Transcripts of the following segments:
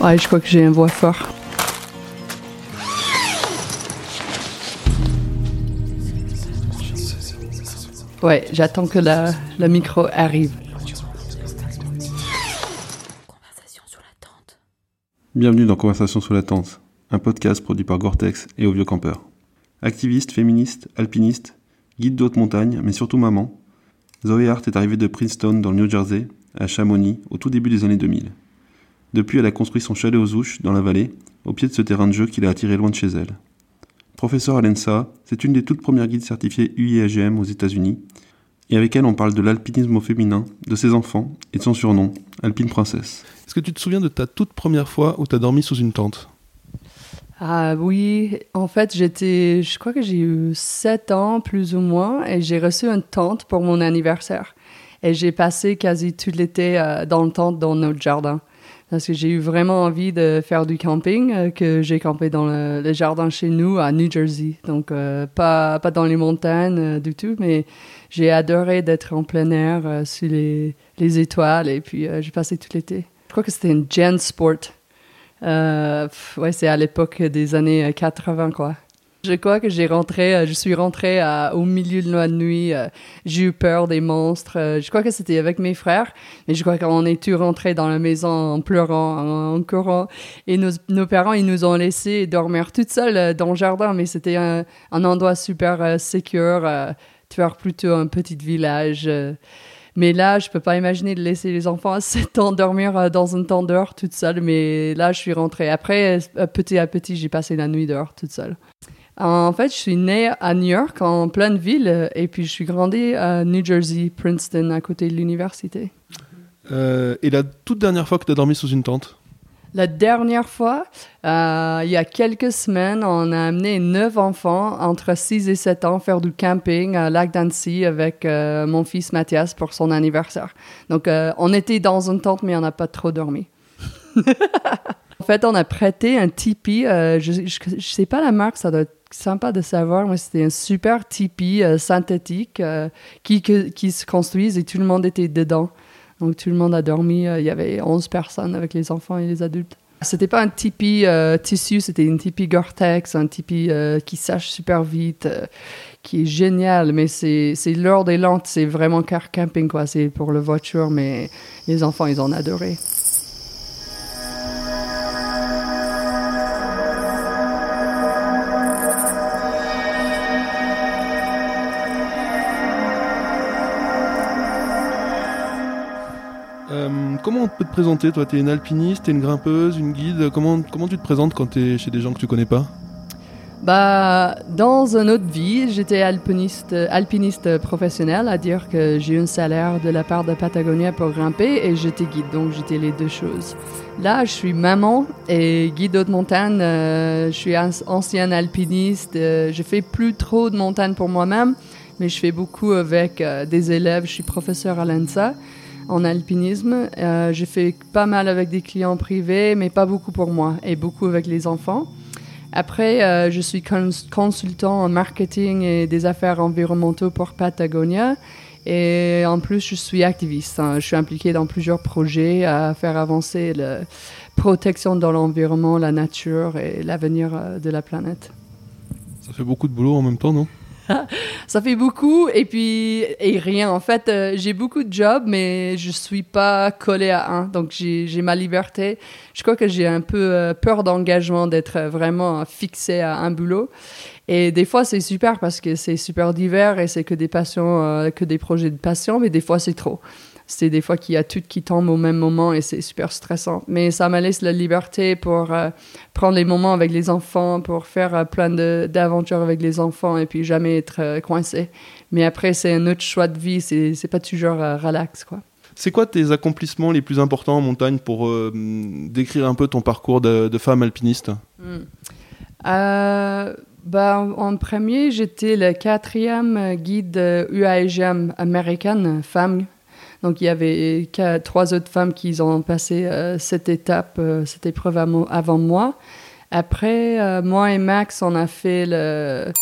Ouais, je crois que j'ai un voix fort. Ouais, j'attends que la, la micro arrive. Bienvenue dans Conversation sous la tente, un podcast produit par Gore-Tex et Au Vieux Campeur. Activiste, féministe, alpiniste, guide de haute montagne, mais surtout maman, Zoé Hart est arrivée de Princeton dans le New Jersey, à Chamonix, au tout début des années 2000. Depuis, elle a construit son chalet aux Ouches, dans la vallée, au pied de ce terrain de jeu qui l'a attiré loin de chez elle. Professeure à l'ENSA, c'est une des toutes premières guides certifiées UIAGM aux États-Unis, et avec elle on parle de l'alpinisme au féminin, de ses enfants et de son surnom, Alpine Princesse. Est-ce que tu te souviens de ta toute première fois où tu as dormi sous une tente? Ah oui, en fait, j'étais, je crois que j'ai eu 7 ans plus ou moins et j'ai reçu une tente pour mon anniversaire. Et j'ai passé quasi tout l'été euh, dans le tente dans notre jardin. Parce que j'ai eu vraiment envie de faire du camping, euh, que j'ai campé dans le, le jardin chez nous à New Jersey. Donc, euh, pas, pas dans les montagnes euh, du tout, mais j'ai adoré d'être en plein air euh, sous les, les étoiles et puis j'ai passé tout l'été. Je crois que c'était une Gen Sport. Ouais, c'est à l'époque des années euh, 80, quoi. Je crois que j'ai rentré, euh, je suis rentrée au milieu de la nuit. euh, j'ai eu peur des monstres. euh, je crois que c'était avec mes frères, mais je crois qu'on est tous rentrés dans la maison en pleurant, en, courant. Et nos, parents, ils nous ont laissé dormir toutes seules dans le jardin, mais c'était un, un endroit super euh, secure. Euh, tu vois, plutôt un petit village. mais là, je peux pas imaginer de laisser les enfants à 7 ans dormir dans une tente dehors toute seule. Mais là, je suis rentrée. Après, petit à petit, j'ai passé la nuit dehors toute seule. En fait, je suis née à New York, en pleine ville, euh, et puis je suis grandie à New Jersey, Princeton, à côté de l'université. Euh, Et la toute dernière fois que tu as dormi sous une tente La dernière fois, euh, il y a quelques semaines, on a amené neuf enfants entre 6 et 7 ans faire du camping à Lac d'Annecy avec euh, mon fils Mathias pour son anniversaire. Donc, euh, on était dans une tente, mais on n'a pas trop dormi. en fait, on a prêté un tipi. euh, je, je sais pas la marque, ça doit être sympa de savoir, mais c'était un super tipi euh, synthétique euh, qui, qui se construise et tout le monde était dedans. Donc tout le monde a dormi. euh, Il y avait 11 personnes avec les enfants et les adultes. C'était pas un tipi tissu, c'était une tipi Gore-Tex, un tipi qui sèche super vite, qui est génial. Mais c'est l'heure des lentes, c'est vraiment car camping quoi. C'est pour la voiture, mais les enfants ils ont adoré. Comment on peut te présenter Toi, tu es une alpiniste, tu es une grimpeuse, une guide comment, comment tu te présentes quand tu es chez des gens que tu connais pas? Bah, dans une autre vie, j'étais alpiniste, alpiniste professionnel, à dire que j'ai eu un salaire de la part de Patagonia pour grimper et j'étais guide, donc j'étais les deux choses. Là, je suis maman et guide haute montagne. euh, je suis an- ancienne alpiniste. euh, je fais plus trop de montagne pour moi-même, mais je fais beaucoup avec euh, des élèves. Je suis professeur à l'ENSA en alpinisme. Euh, je fais pas mal avec des clients privés, mais pas beaucoup pour moi et beaucoup avec les enfants. Après, euh, je suis cons- consultant en marketing et des affaires environnementaux pour Patagonia. Et en plus, je suis activiste. hein. Je suis impliquée dans plusieurs projets à faire avancer la protection dans l'environnement, la nature et l'avenir euh, de la planète. Ça fait beaucoup de boulot en même temps, non? Ça fait beaucoup et puis et rien. En fait, euh, j'ai beaucoup de jobs, mais je suis pas collée à un. Donc j'ai ma liberté. Je crois que j'ai un peu euh, peur d'engagement, d'être euh, vraiment fixée à un boulot. Et des fois c'est super parce que c'est super divers et c'est que des passions, que des projets de passion, mais des fois c'est trop. C'est des fois qu'il y a tout qui tombe au même moment et c'est super stressant. Mais ça me laisse la liberté pour euh, prendre les moments avec les enfants, pour faire euh, plein d'aventures avec les enfants et puis jamais être euh, coincé. Mais après, c'est un autre choix de vie, c'est pas toujours relax, quoi. C'est quoi tes accomplissements les plus importants en montagne pour décrire un peu ton parcours de, de femme alpiniste? Hmm. Bah, en premier, j'étais le quatrième guide UAGM américaine, femme. Donc, il y avait trois autres femmes qui ont passé euh, cette étape, euh, cette épreuve avant moi. Après, euh, moi et Max, on a fait le...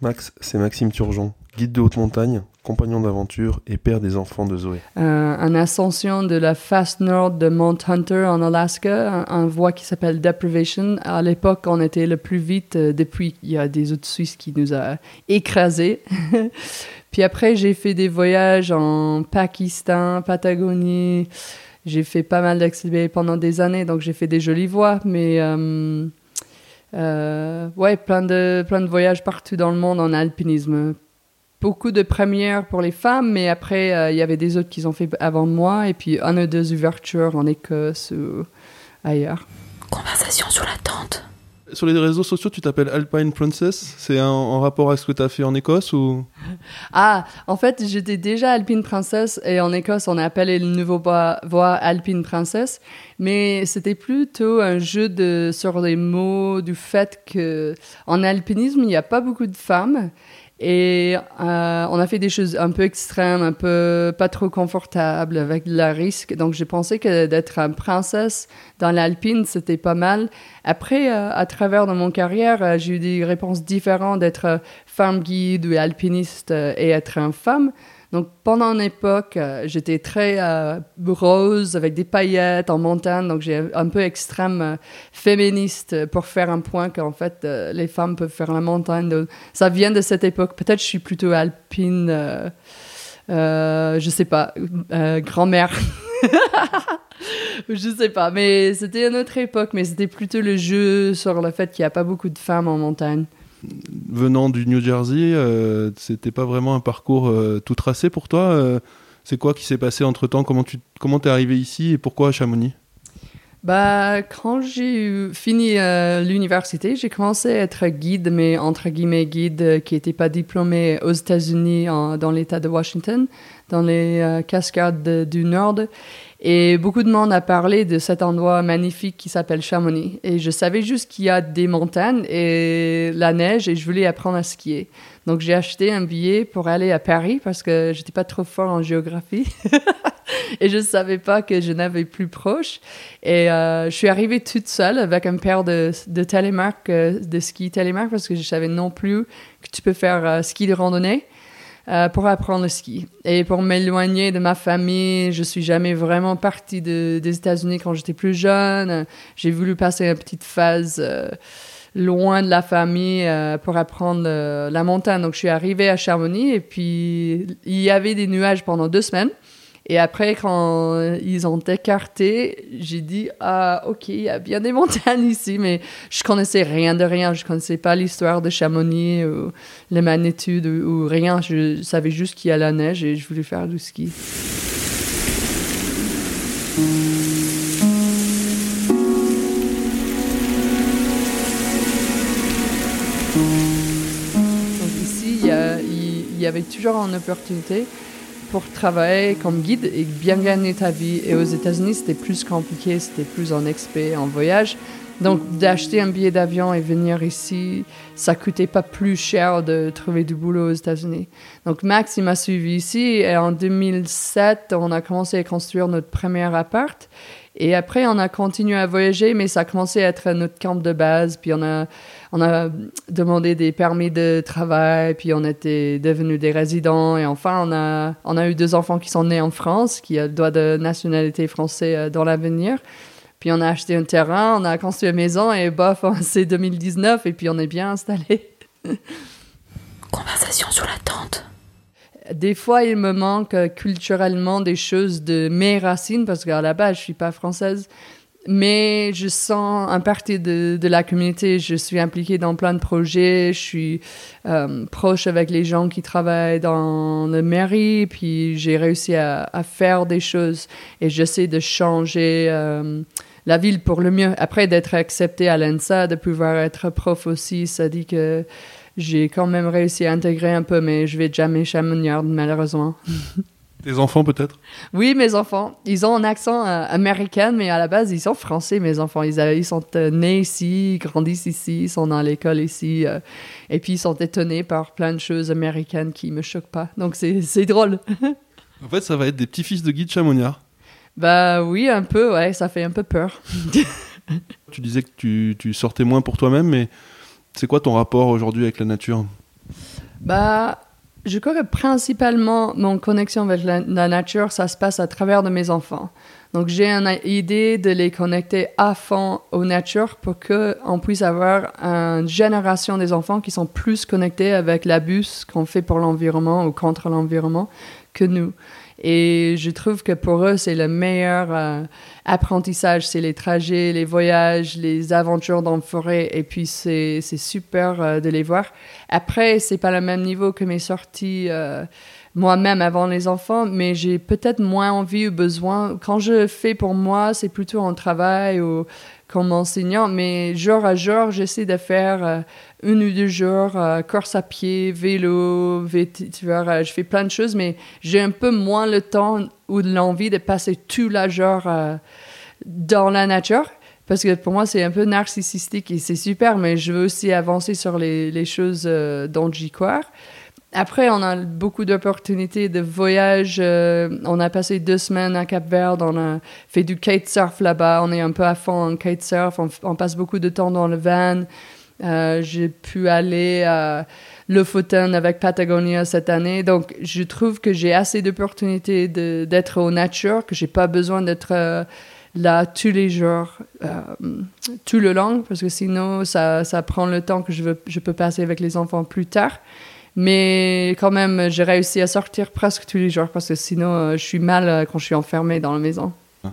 Max, c'est Maxime Turgeon, guide de haute montagne, compagnon d'aventure et père des enfants de Zoé. Euh, ascension de la face nord de Mount Hunter en Alaska, un, un voie qui s'appelle Deprivation. À l'époque, on était le plus vite euh, depuis il y a des autres Suisses qui nous a écrasés. Puis après, j'ai fait des voyages en Pakistan, Patagonie. J'ai fait pas mal d'accélérés pendant des années, donc j'ai fait des jolies voies, mais euh, euh, ouais, plein de, plein de voyages partout dans le monde en alpinisme. Beaucoup de premières pour les femmes, mais après, euh, il y avait des autres qui ont fait avant moi, et puis un ou deux ouvertures en Écosse ou ailleurs. Conversation sur la tente. Sur les réseaux sociaux, tu t'appelles Alpine Princess. C'est un- en rapport avec ce que tu as fait en Écosse ou? Ah, en fait, j'étais déjà Alpine Princess et en Écosse, on a appelé le nouveau voie, voie Alpine Princess. Mais c'était plutôt un jeu de, sur les mots du fait que en alpinisme, il n'y a pas beaucoup de femmes. Et euh, on a fait des choses un peu extrêmes, un peu pas trop confortables, avec de la risque. Donc j'ai pensé que d'être une princesse dans l'alpine, c'était pas mal. Après, euh, à travers dans mon carrière, euh, j'ai eu des réponses différentes d'être femme guide ou alpiniste et être une femme. Donc pendant une époque, euh, j'étais très euh, rose avec des paillettes en montagne, donc j'ai un peu extrême euh, féministe pour faire un point qu'en fait les femmes peuvent faire la montagne. Ça vient de cette époque. Peut-être je suis plutôt alpine, je sais pas, grand-mère. je sais pas, mais c'était une autre époque, mais c'était plutôt le jeu sur le fait qu'il n'y a pas beaucoup de femmes en montagne. Venant du New Jersey, euh, c'était pas vraiment un parcours euh, tout tracé pour toi. euh, c'est quoi qui s'est passé entre temps Comment tu comment t'es arrivé ici et pourquoi à Chamonix? Bah, quand j'ai fini l'université, j'ai commencé à être guide, mais entre guillemets guide qui n'était pas diplômé aux États-Unis, dans l'État de Washington, dans les cascades de- du Nord. Et beaucoup de monde a parlé de cet endroit magnifique qui s'appelle Chamonix. Et je savais juste qu'il y a des montagnes et la neige et je voulais apprendre à skier. Donc j'ai acheté un billet pour aller à Paris parce que j'étais pas trop fort en géographie. et je savais pas que je n'avais plus proche. Et euh, je suis arrivée toute seule avec un paire de, de télémarques, euh, de ski télémarques, parce que je savais non plus que tu peux faire euh, ski de randonnée euh, pour apprendre le ski. Et pour m'éloigner de ma famille, je suis jamais vraiment partie de- des États-Unis quand j'étais plus jeune. J'ai voulu passer une petite phase euh, loin de la famille euh, pour apprendre euh, la montagne. Donc je suis arrivée à Chamonix et puis il y avait des nuages pendant deux semaines. Et après, quand ils ont écarté, j'ai dit Ah, ok, il y a bien des montagnes ici, mais je connaissais rien de rien. Je connaissais pas l'histoire de Chamonix ou les magnitudes ou, rien. Je savais juste qu'il y a la neige et je voulais faire du ski. Donc ici, il y avait toujours une opportunité pour travailler comme guide et bien gagner ta vie. Et aux États-Unis, c'était plus compliqué, c'était plus en expé, en voyage. Donc, d'acheter un billet d'avion et venir ici, ça coûtait pas plus cher de trouver du boulot aux États-Unis. Donc, Max, il m'a suivi ici et en 2007, on a commencé à construire notre premier appart. Et après, on a continué à voyager, mais ça a commencé à être notre camp de base. Puis on a, on a demandé des permis de travail, puis on était devenus des résidents. Et enfin, on a, on a eu deux enfants qui sont nés en France, qui ont le droit de nationalité français euh, dans l'avenir. Puis on a acheté un terrain, on a construit une maison, et bof, c'est 2019, et puis on est bien installé. Conversation sur la tente. Des fois, il me manque euh, culturellement des choses de mes racines, parce qu'à la base, je suis pas française. Mais je sens un partie de, la communauté. Je suis impliquée dans plein de projets. Je suis euh, proche avec les gens qui travaillent dans la mairie. Puis j'ai réussi à, à faire des choses. Et j'essaie de changer euh, la ville pour le mieux. Après, d'être acceptée à l'ENSA, de pouvoir être prof aussi, ça dit que j'ai quand même réussi à intégrer un peu, mais je vais jamais chamoniarde, malheureusement. Tes enfants peut-être? Oui, mes enfants, ils ont un accent euh, américain, mais à la base, ils sont français, mes enfants. Ils, ils sont euh, nés ici, ils grandissent ici, ils sont dans l'école ici, euh, et puis ils sont étonnés par plein de choses américaines qui me choquent pas. Donc c'est drôle. En fait, ça va être des petits-fils de guide chamonniard. bah oui, un peu, ouais, ça fait un peu peur. Tu disais que tu, tu sortais moins pour toi-même, mais c'est quoi ton rapport aujourd'hui avec la nature Bah, je crois que principalement, mon connexion avec la, la nature, ça se passe à travers de mes enfants. Donc, j'ai une idée de les connecter à fond aux nature pour qu'on puisse avoir une génération des enfants qui sont plus connectés avec l'abus qu'on fait pour l'environnement ou contre l'environnement que nous. Et je trouve que pour eux, c'est le meilleur euh, apprentissage. C'est les trajets, les voyages, les aventures dans la forêt. Et puis, c'est super euh, de les voir. Après, c'est pas le même niveau que mes sorties euh, moi-même avant les enfants, mais j'ai peut-être moins envie ou besoin. Quand je fais pour moi, c'est plutôt en travail ou comme enseignant, mais jour à jour, j'essaie de faire une ou deux jours, euh, course à pied, vélo, tu vois, euh, je fais plein de choses, mais j'ai un peu moins le temps ou l'envie de passer tout la jour euh, dans la nature. Parce que pour moi, c'est un peu narcissistique et c'est super, mais je veux aussi avancer sur les, les choses dont j'y crois. Après, on a beaucoup d'opportunités de voyage. on a passé deux semaines à Cap-Verde. On a fait du kitesurf là-bas. On est un peu à fond en kitesurf. On, on passe beaucoup de temps dans le van. Euh, j'ai pu aller à Lofoten avec Patagonia cette année. Donc, je trouve que j'ai assez d'opportunités d'être au nature, que j'ai pas besoin d'être euh, là tous les jours, euh, tout le long, parce que sinon, ça, ça prend le temps que je, je peux passer avec les enfants plus tard. Mais quand même, j'ai réussi à sortir presque tous les jours, parce que sinon, je suis mal quand je suis enfermée dans la maison. Ah.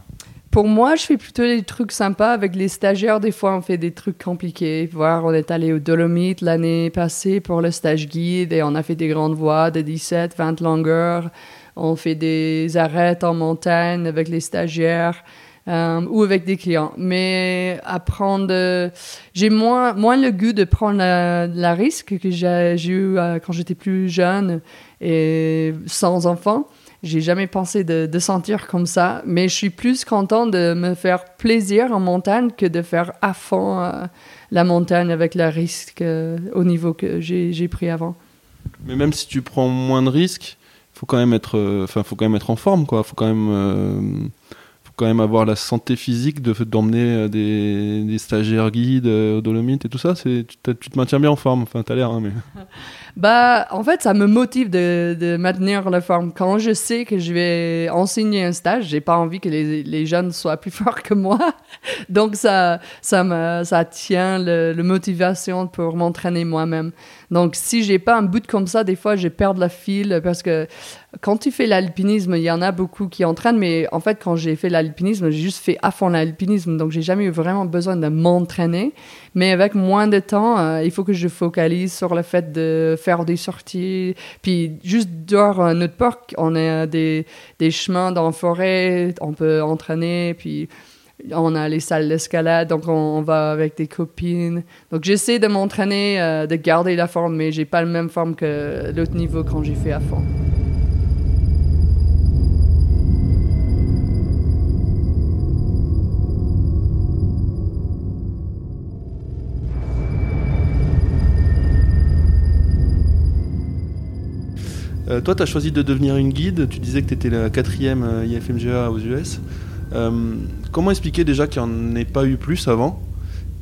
Pour moi, je fais plutôt des trucs sympas avec les stagiaires. Des fois, on fait des trucs compliqués. Voir, on est allé au Dolomite l'année passée pour le stage guide et on a fait des grandes voies de 17, 20 longueurs. On fait des arrêts en montagne avec les stagiaires. Euh, ou avec des clients. Mais apprendre, j'ai moins, moins le goût de prendre la, risque que j'ai eu euh, quand j'étais plus jeune et sans enfant. J'ai jamais pensé de, sentir comme ça, mais je suis plus content de me faire plaisir en montagne que de faire à fond euh, la montagne avec le risque euh, au niveau que j'ai pris avant. Mais même si tu prends moins de risques, faut quand même être, enfin, faut quand même être en forme, quoi. Faut quand même quand même avoir la santé physique de d'emmener des, des, stagiaires guides au Dolomite et tout ça. Tu, tu, te maintiens bien en forme. Enfin, t'as l'air. Hein, mais... Bah, en fait, ça me motive de, de, maintenir la forme. Quand je sais que je vais enseigner un stage, j'ai pas envie que les, les, jeunes soient plus forts que moi. Donc, ça, ça, me, ça tient le, motivation pour m'entraîner moi-même. Donc, si j'ai pas un bout comme ça, des fois, je perds la file parce que quand tu fais l'alpinisme, il y en a beaucoup qui entraînent, mais en fait, quand j'ai fait l'alpinisme, j'ai juste fait à fond l'alpinisme. Donc, j'ai jamais eu vraiment besoin de m'entraîner. Mais avec moins de temps, euh, il faut que je focalise sur le fait de faire des sorties. Puis, juste dehors notre parc, on a des, des chemins dans la forêt, on peut entraîner. Puis, on a les salles d'escalade, donc on, va avec des copines. Donc j'essaie de m'entraîner, euh, de garder la forme, mais j'ai pas la même forme que l'autre niveau quand j'ai fait à fond. Euh, toi, tu as choisi de devenir une guide. Tu disais que tu étais la quatrième euh, IFMGA aux US. Comment expliquer déjà qu'il n'y en ait pas eu plus avant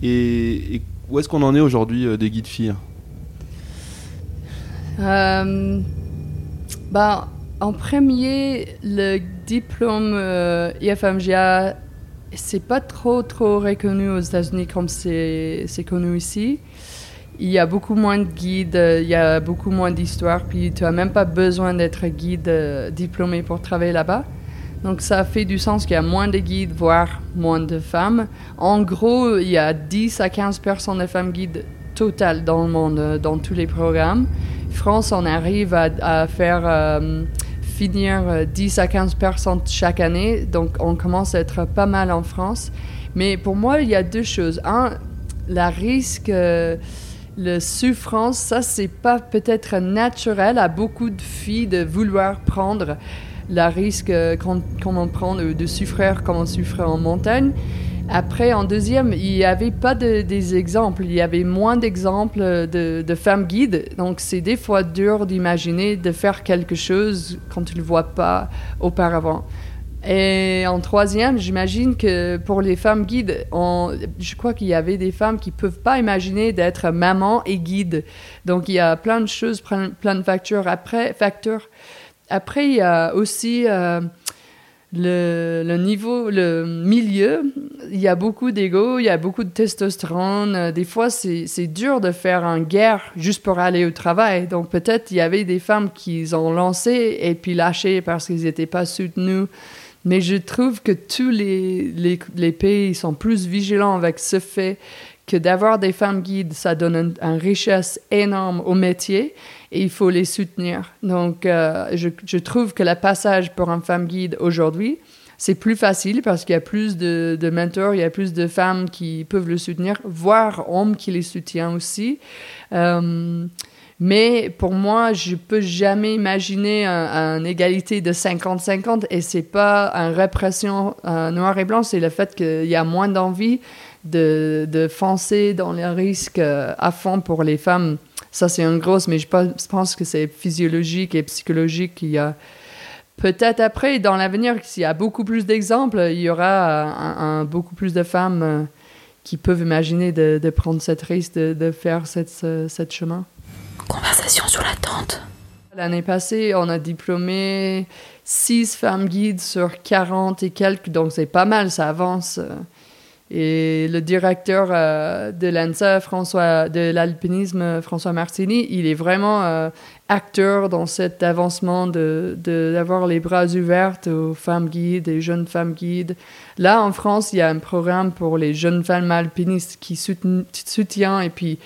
et, où est-ce qu'on en est aujourd'hui euh, des guides filles? Euh, bah, En premier, le diplôme euh, IFMGA, c'est pas trop, trop reconnu aux États-Unis comme c'est connu ici. Il y a beaucoup moins de guides, il y a beaucoup moins d'histoires, puis tu n'as même pas besoin d'être guide diplômé pour travailler là-bas. Donc ça fait du sens qu'il y a moins de guides, voire moins de femmes. En gros, il y a 10 à 15 personnes de femmes guides totales dans le monde, euh, dans tous les programmes. France, on arrive à, faire euh, finir 10 euh, à 15 personnes chaque année, donc on commence à être pas mal en France. Mais pour moi, il y a deux choses. Un, la risque, le souffrance, ça c'est pas peut-être naturel à beaucoup de filles de vouloir prendre la risque qu'on on prend de, souffrir comme on souffre en montagne. Après, en deuxième, il n'y avait pas de, des exemples. Il y avait moins d'exemples de, de, femmes guides. Donc, c'est des fois dur d'imaginer de faire quelque chose quand tu ne le vois pas auparavant. Et en troisième, j'imagine que pour les femmes guides, je crois qu'il y avait des femmes qui peuvent pas imaginer d'être maman et guide. Donc il y a plein de choses, plein, de facteurs. Après, facteurs. Après, il y a aussi euh, le, niveau, le milieu. Il y a beaucoup d'ego, il y a beaucoup de testostérone. Des fois, c'est dur de faire une guerre juste pour aller au travail. Donc peut-être il y avait des femmes qui ont lancé et puis lâché parce qu'ils n'étaient pas soutenus. Mais je trouve que tous les, pays sont plus vigilants avec ce fait que d'avoir des femmes guides, ça donne une, richesse énorme au métier et il faut les soutenir. Donc, euh, je, trouve que le passage pour une femme guide aujourd'hui, c'est plus facile parce qu'il y a plus de, de mentors, il y a plus de femmes qui peuvent le soutenir, voire hommes qui les soutiennent aussi. Euh, mais pour moi, je peux jamais imaginer une égalité de 50-50 et c'est pas une répression euh, noir et blanc, c'est le fait qu'il y a moins d'envie de, de foncer dans les risques à fond pour les femmes. Ça, c'est une grosse, mais je pense, que c'est physiologique et psychologique. Il y a peut-être après, dans l'avenir, s'il y a beaucoup plus d'exemples, il y aura beaucoup plus de femmes euh, qui peuvent imaginer de, prendre cette risque, de, faire ce, cette chemin. Conversation sur la tente. L'année passée, on a diplômé 6 femmes guides sur 40 et quelques, donc c'est pas mal, ça avance. Et le directeur euh, de l'ANSA, François, de l'alpinisme, François Martini, il est vraiment euh, acteur dans cet avancement de- d'avoir les bras ouverts aux femmes guides, et jeunes femmes guides. Là, en France, il y a un programme pour les jeunes femmes alpinistes qui soutient, soutient et puis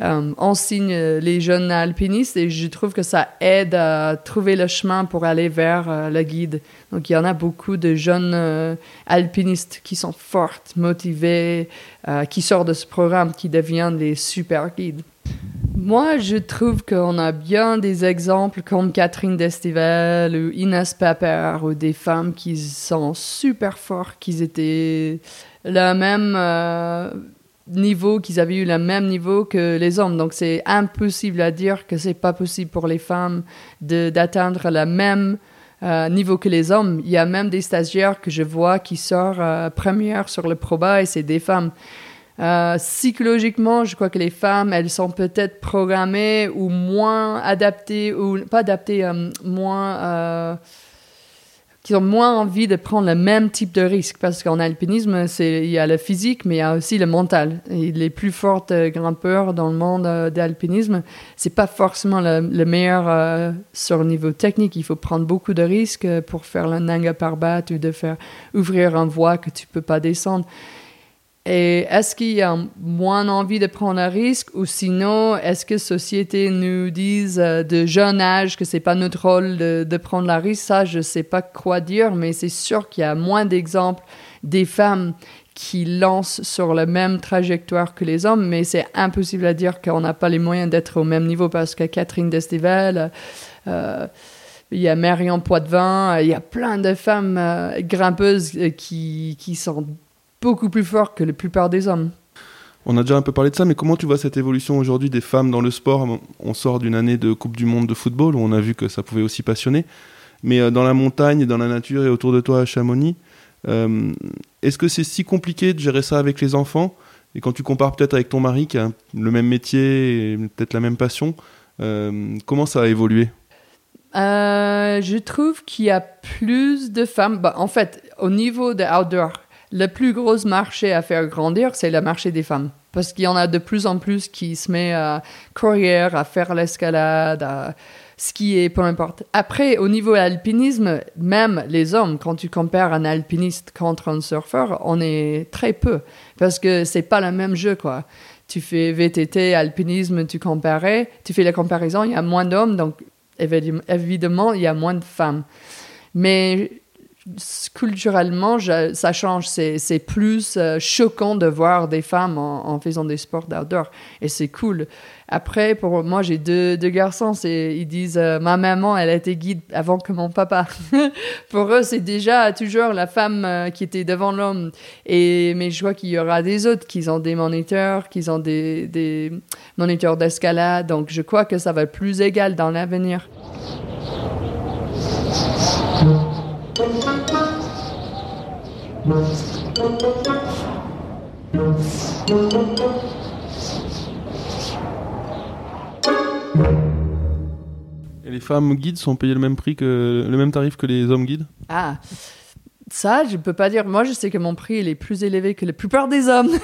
euh, enseigne les jeunes alpinistes et je trouve que ça aide à trouver le chemin pour aller vers euh, le guide. Donc il y en a beaucoup de jeunes euh, alpinistes qui sont fortes, motivés, euh, qui sortent de ce programme, qui deviennent des super guides. Moi, je trouve qu'on a bien des exemples comme Catherine Destivelle ou Inès Pepper ou des femmes qui sont super fortes, qui étaient le même euh, niveau, qu'ils avaient eu le même niveau que les hommes. Donc c'est impossible à dire que c'est pas possible pour les femmes d'atteindre le même euh, niveau que les hommes. Il y a même des stagiaires que je vois qui sortent euh, première sur le proba et c'est des femmes. Euh, psychologiquement, je crois que les femmes, elles sont peut-être programmées ou moins adaptées, ou pas adaptées, moins, qui ont moins envie de prendre le même type de risque. Parce qu'en alpinisme, c'est, il y a le physique, mais il y a aussi le mental. Et les plus fortes euh, grimpeurs dans le monde euh, de l'alpinisme, c'est pas forcément le, le meilleur euh, sur le niveau technique. Il faut prendre beaucoup de risques euh, pour faire le Nanga Parbat ou de faire ouvrir un voie que tu peux pas descendre. Et est-ce qu'il y a moins envie de prendre un risque ou sinon, est-ce que société nous disent euh, de jeune âge que c'est pas notre rôle de, prendre la risque? Ça, je sais pas quoi dire, mais c'est sûr qu'il y a moins d'exemples des femmes qui lancent sur la même trajectoire que les hommes, mais c'est impossible à dire qu'on n'a pas les moyens d'être au même niveau parce que Catherine Destivelle, euh, il y a Marion Poitvin, il y a plein de femmes euh, grimpeuses qui, qui sont beaucoup plus fortes que la plupart des hommes. On a déjà un peu parlé de ça, mais comment tu vois cette évolution aujourd'hui des femmes dans le sport? On sort d'une année de Coupe du Monde de football où on a vu que ça pouvait aussi passionner. Mais euh, dans la montagne, dans la nature et autour de toi à Chamonix, euh, est-ce que c'est si compliqué de gérer ça avec les enfants? Et quand tu compares peut-être avec ton mari qui a le même métier et peut-être la même passion, euh, comment ça a évolué? Euh, je trouve qu'il y a plus de femmes. Bah, en fait, au niveau de outdoor, le plus gros marché à faire grandir, c'est le marché des femmes. Parce qu'il y en a de plus en plus qui se met à courir, à faire l'escalade, à skier, peu importe. Après, au niveau alpinisme, même les hommes, quand tu compares un alpiniste contre un surfeur, on est très peu. Parce que c'est pas le même jeu, quoi. Tu fais VTT, alpinisme, tu comparais, tu fais la comparaison, il y a moins d'hommes, donc évidemment, il y a moins de femmes. Mais culturellement, ça change. C'est plus euh, choquant de voir des femmes en, faisant des sports d'outdoor. Et c'est cool. Après, pour moi, j'ai deux, garçons. Ils disent euh, Ma maman, elle été guide avant que mon papa. pour eux, c'est déjà toujours la femme euh, qui était devant l'homme. Et, mais je vois qu'il y aura des autres qui ont des moniteurs, qui ont des, des moniteurs d'escalade. Donc, je crois que ça va être plus égal dans l'avenir. Les femmes guides sont payées le même prix que le même tarif que les hommes guides? Ah, ça, je peux pas dire. Moi, je sais que mon prix il est plus élevé que la plupart des hommes.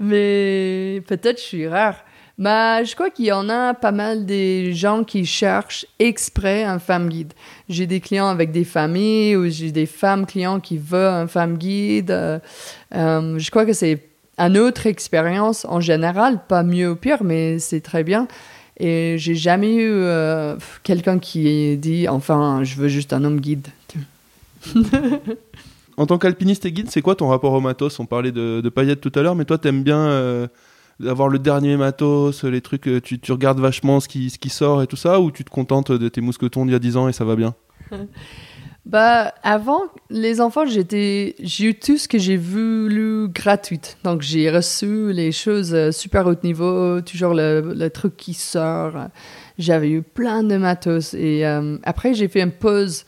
Mais peut-être je suis rare. Mais je crois qu'il y en a pas mal des gens qui cherchent exprès un femme guide. J'ai des clients avec des familles ou j'ai des femmes clients qui veulent un femme guide. Euh, euh, je crois que c'est une autre expérience en général, pas mieux ou pire, mais c'est très bien. Et j'ai jamais eu euh, quelqu'un qui dit enfin je veux juste un homme guide. En tant qu'alpiniste et guide, c'est quoi ton rapport au matos? On parlait de, de paillettes tout à l'heure, mais toi, t'aimes bien euh, avoir le dernier matos, les trucs, euh, tu, tu regardes vachement ce qui, ce qui sort et tout ça, ou tu te contentes de tes mousquetons d'il y a 10 ans et ça va bien? Bah, avant les enfants, j'étais, j'ai eu tout ce que j'ai voulu gratuite. Donc, j'ai reçu les choses euh, super haut niveau, toujours le, le truc qui sort. J'avais eu plein de matos. Et euh, après, j'ai fait une pause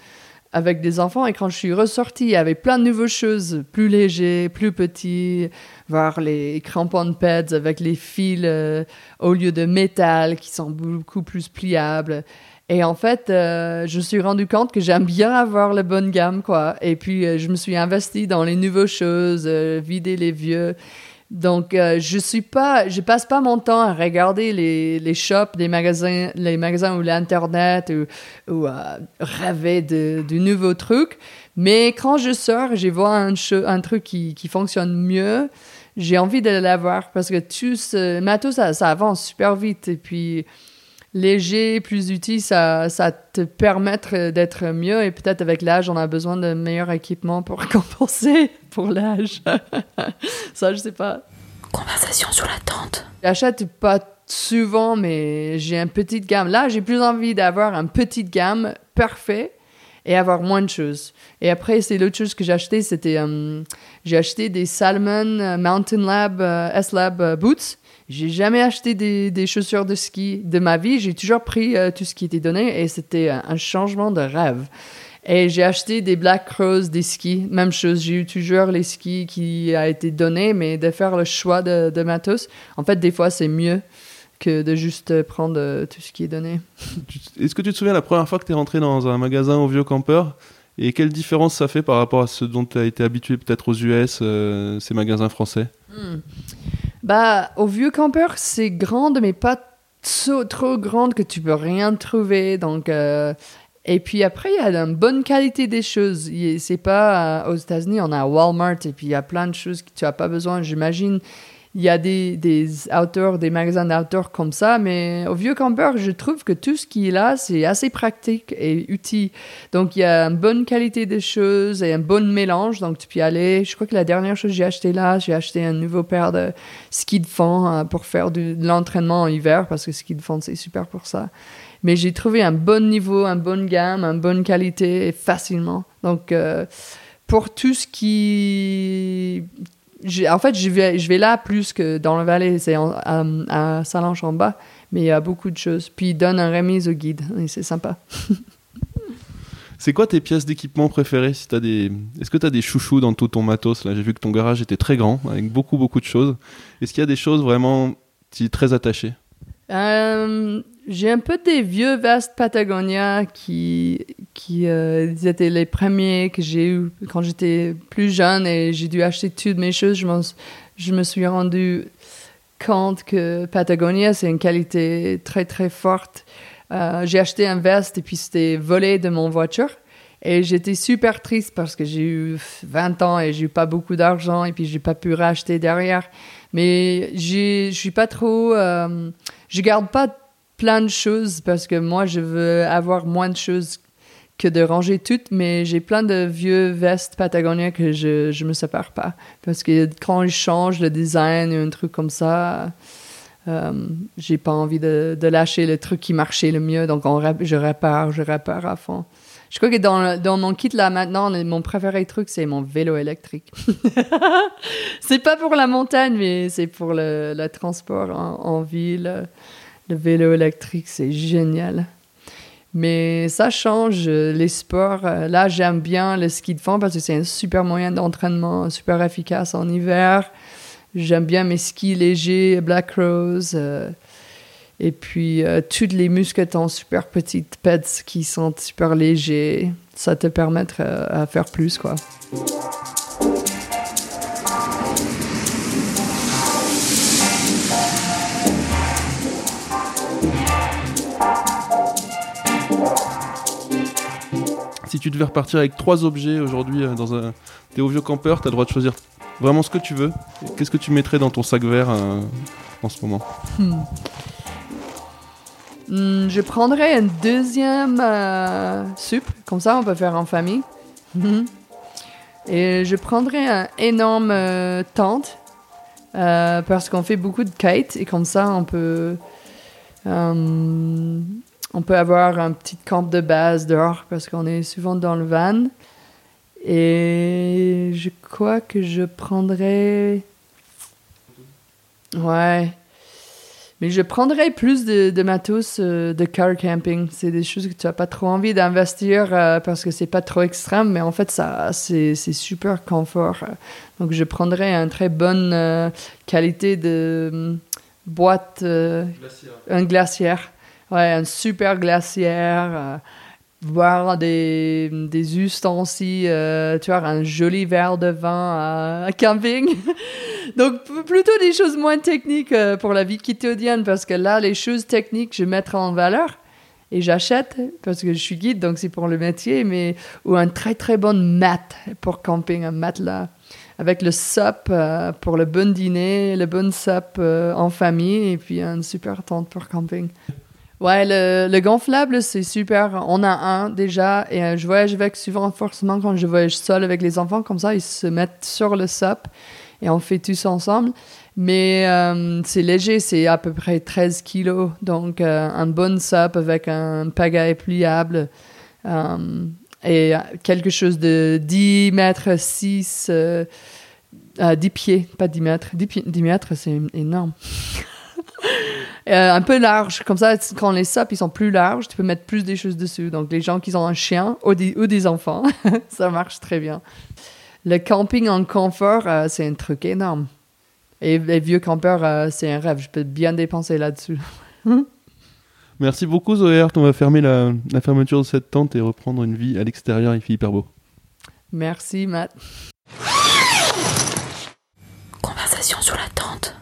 avec des enfants. Et quand je suis ressortie, avait plein de nouvelles choses, plus légers, plus petits, voir les crampons pads avec les fils euh, au lieu de métal qui sont beaucoup plus pliables. Et en fait, euh, je me suis rendu compte que j'aime bien avoir la bonne gamme, quoi. Et puis, euh, je me suis investi dans les nouvelles choses, vider les vieux. Donc, euh, je suis pas, je passe pas mon temps à regarder les, les shops des magasins, les magasins ou l'internet ou, à rêver de, de nouveaux trucs. Mais quand je sors, je vois un, un truc qui, qui fonctionne mieux, j'ai envie de l'avoir parce que tout ce matos, ça, ça avance super vite. Et puis, léger, plus utile, ça, ça te permet d'être mieux. Et peut-être avec l'âge, on a besoin de meilleurs équipements pour compenser pour l'âge. ça, je sais pas. Conversation sur la tente. J'achète pas souvent, mais j'ai une petite gamme. Là, j'ai plus envie d'avoir une petite gamme parfait et avoir moins de choses. Et après, c'est l'autre chose que j'ai acheté, c'était euh, j'ai acheté des Salmon euh, Mountain Lab euh, S-Lab euh, boots. J'ai jamais acheté des, des chaussures de ski de ma vie. J'ai toujours pris euh, tout ce qui était donné et c'était un, un changement de rêve. Et j'ai acheté des Black Rose, des skis. Même chose, j'ai eu toujours les skis qui a été donné, mais de faire le choix de, de matos, en fait, des fois, c'est mieux que de juste prendre euh, tout ce qui est donné. Est-ce que tu te souviens la première fois que tu es rentré dans un magasin au vieux campeur? Et quelle différence ça fait par rapport à ce dont tu as été habitué peut-être aux US, euh, ces magasins français? Bah, au vieux campeur, c'est grande, mais pas so- trop grande que tu peux rien trouver. Donc, euh, et puis après, il y a une bonne qualité des choses. C'est pas euh, aux États-Unis, on a Walmart et puis il y a plein de choses que tu as pas besoin. J'imagine, il y a des, des outdoors, des magasins d'outdoor comme ça, mais au vieux campeur, je trouve que tout ce qui est là, c'est assez pratique et utile. Donc, il y a une bonne qualité des choses et un bon mélange. Donc, tu peux y aller. Je crois que la dernière chose que j'ai acheté là, j'ai acheté un nouveau paire de ski de fond euh, pour faire de l'entraînement en hiver parce que ski de fond, c'est super pour ça. Mais j'ai trouvé un bon niveau, une bonne gamme, une bonne qualité facilement. Donc, euh, pour tout ce qui. En fait, je vais, je vais là plus que dans le Valais, c'est à, à Salange-en-Bas, mais il y a beaucoup de choses. Puis, ils donnent une remise au guide, et c'est sympa. C'est quoi tes pièces d'équipement préférées si t'as des... Est-ce que tu as des chouchous dans tout ton matos? Là, j'ai vu que ton garage était très grand, avec beaucoup, beaucoup de choses. Est-ce qu'il y a des choses vraiment très attaché Euh, j'ai un peu des vieux vestes Patagonia qui, qui euh, étaient les premiers que j'ai eu quand j'étais plus jeune et j'ai dû acheter toutes mes choses. Je, je me suis rendu compte que Patagonia, c'est une qualité très, très forte. Euh, j'ai acheté un veste et puis c'était volé de mon voiture. Et j'étais super triste parce que j'ai eu 20 ans et j'ai eu pas beaucoup d'argent et puis j'ai pas pu racheter derrière. Mais je suis pas trop. euh, je garde pas plein de choses parce que moi, je veux avoir moins de choses que de ranger toutes, mais j'ai plein de vieux vestes Patagonia que je, je me sépare pas. Parce que quand je change le design ou un truc comme ça, euh, j'ai pas envie de, de lâcher le truc qui marchait le mieux. Donc, on, je répare, je répare à fond. Je crois que dans, dans mon kit là maintenant, mon préféré truc, c'est mon vélo électrique. c'est pas pour la montagne, mais c'est pour le, le transport en ville. Le vélo électrique, c'est génial. Mais ça change les sports. Là, j'aime bien le ski de fond parce que c'est un super moyen d'entraînement, super efficace en hiver. J'aime bien mes skis légers, Black Rose. euh, et puis, euh, toutes les muscles en super petites pads qui sont super légers. Ça te permet euh, à faire plus, quoi. Si tu devais repartir avec trois objets aujourd'hui euh, dans un. T'es au vieux campeur, t'as le droit de choisir vraiment ce que tu veux. Qu'est-ce que tu mettrais dans ton sac vert euh, en ce moment? Hmm, je prendrais un deuxième euh, soupe, comme ça on peut faire en famille. Mhm. Et je prendrais un énorme euh, tente, euh, parce qu'on fait beaucoup de kites, et comme ça on peut, on peut avoir un petit camp de base dehors, parce qu'on est souvent dans le van. Et je crois que je prendrais... Ouais. Mais je prendrais plus de, de matos euh, de car camping. C'est des choses que tu n'as pas trop envie d'investir euh, parce que c'est pas trop extrême, mais en fait, ça, c'est, c'est super confort. Donc, je prendrais une très bonne euh, qualité de hum, boîte, un glacière. Ouais, un super glacière. euh, voir des, des ustensiles, euh, tu vois, un joli verre de vin à, à camping. Donc, plutôt des choses moins techniques euh, pour la vie quotidienne, parce que là, les choses techniques, je mettrai en valeur et j'achète, parce que je suis guide, donc c'est pour le métier, mais ou un très très bon mat pour camping, un matelas avec le euh, pour le bon dîner, le bon euh, en famille, et puis une super tente pour camping. Ouais, le, le gonflable, c'est super. On a un déjà, et euh, je voyage avec souvent, forcément, quand je voyage seul avec les enfants, comme ça, ils se mettent sur le sup et on fait tous ensemble. Mais euh, c'est léger, c'est à peu près 13 kilos. Donc, euh, un bon sup avec un pagaille pliable et quelque chose de 10 mètres 6, euh, euh, 10 pieds, pas 10 mètres. 10, pi- 10 mètres, c'est énorme. Euh, un peu large, comme ça, quand les SUP ils sont plus larges, tu peux mettre plus des choses dessus. Donc, les gens qui ont un chien ou des, ou des enfants, ça marche très bien. Le camping en confort, euh, c'est un truc énorme. Et les vieux campeurs, euh, c'est un rêve. Je peux bien dépenser là-dessus. Merci beaucoup Zoé Hart. On va fermer la, la fermeture de cette tente et reprendre une vie à l'extérieur. Il fait hyper beau. Merci, Matt. Conversation sur la tente.